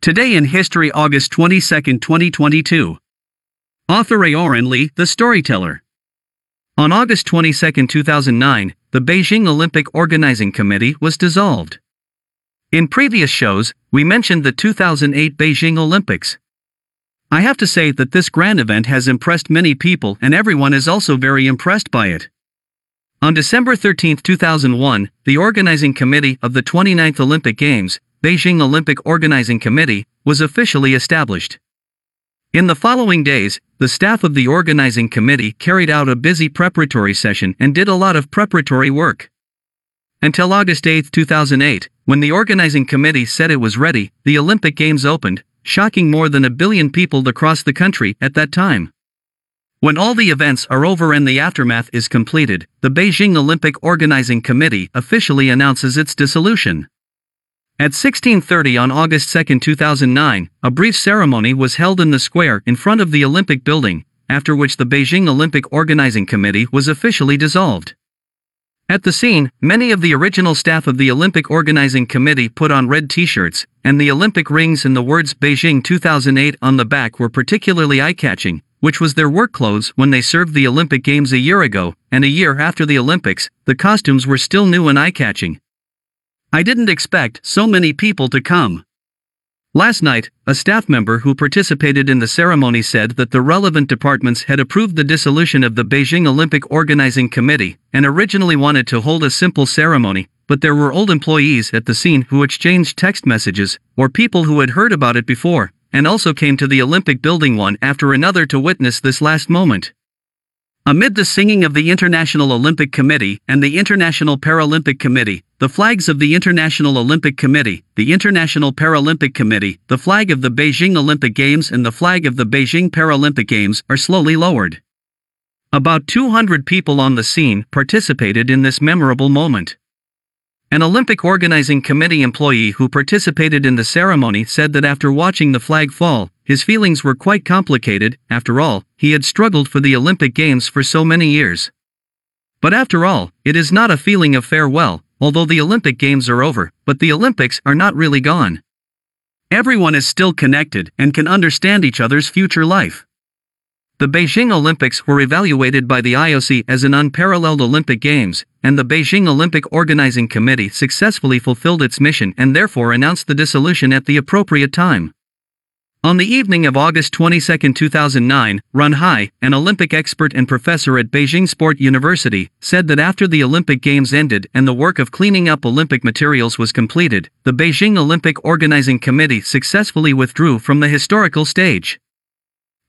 Today in History, August 22, 2022. Author Aoran Lee, the storyteller. On August 22, 2009, the Beijing Olympic Organizing Committee was dissolved. In previous shows, we mentioned the 2008 Beijing Olympics. I have to say that this grand event has impressed many people and everyone is also very impressed by it. On December 13, 2001, the organizing committee of the 29th Olympic Games, Beijing Olympic Organizing Committee, was officially established. In the following days, the staff of the organizing committee carried out a busy preparatory session and did a lot of preparatory work. Until August 8, 2008, when the organizing committee said it was ready, the Olympic Games opened, shocking more than a billion people across the country at that time. When all the events are over and the aftermath is completed, the Beijing Olympic Organizing Committee officially announces its dissolution. At 1630 on August 2, 2009, a brief ceremony was held in the square in front of the Olympic building, after which the Beijing Olympic Organizing Committee was officially dissolved. At the scene, many of the original staff of the Olympic Organizing Committee put on red t-shirts, and the Olympic rings and the words Beijing 2008 on the back were particularly eye-catching, which was their work clothes when they served the Olympic Games a year ago, and a year after the Olympics, the costumes were still new and eye-catching. I didn't expect so many people to come. Last night, a staff member who participated in the ceremony said that the relevant departments had approved the dissolution of the Beijing Olympic Organizing Committee and originally wanted to hold a simple ceremony, but there were old employees at the scene who exchanged text messages, or people who had heard about it before, and also came to the Olympic building one after another to witness this last moment. Amid the singing of the International Olympic Committee and the International Paralympic Committee, the flags of the International Olympic Committee, the International Paralympic Committee, the flag of the Beijing Olympic Games, and the flag of the Beijing Paralympic Games are slowly lowered. About 200 people on the scene participated in this memorable moment. An Olympic Organizing Committee employee who participated in the ceremony said that after watching the flag fall, his feelings were quite complicated, after all, he had struggled for the Olympic Games for so many years. But after all, it is not a feeling of farewell, although the Olympic Games are over, but the Olympics are not really gone. Everyone is still connected and can understand each other's future life. The Beijing Olympics were evaluated by the IOC as an unparalleled Olympic Games, and the Beijing Olympic Organizing Committee successfully fulfilled its mission and therefore announced the dissolution at the appropriate time. On the evening of August 22, 2009, Ren Hai, an Olympic expert and professor at Beijing Sport University, said that after the Olympic Games ended and the work of cleaning up Olympic materials was completed, the Beijing Olympic Organizing Committee successfully withdrew from the historical stage.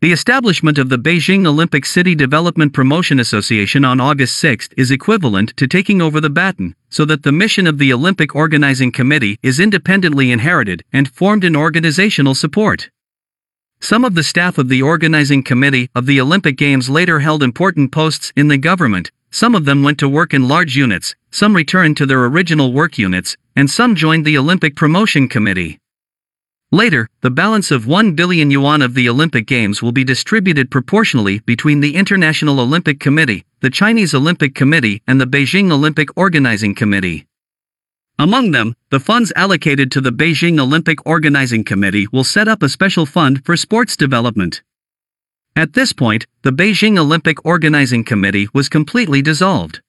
The establishment of the Beijing Olympic City Development Promotion Association on August 6 is equivalent to taking over the baton, so that the mission of the Olympic Organizing Committee is independently inherited and formed in organizational support. Some of the staff of the organizing committee of the Olympic Games later held important posts in the government, some of them went to work in large units, some returned to their original work units, and some joined the Olympic Promotion Committee. Later, the balance of 1 billion yuan of the Olympic Games will be distributed proportionally between the International Olympic Committee, the Chinese Olympic Committee, and the Beijing Olympic Organizing Committee. Among them, the funds allocated to the Beijing Olympic Organizing Committee will set up a special fund for sports development. At this point, the Beijing Olympic Organizing Committee was completely dissolved.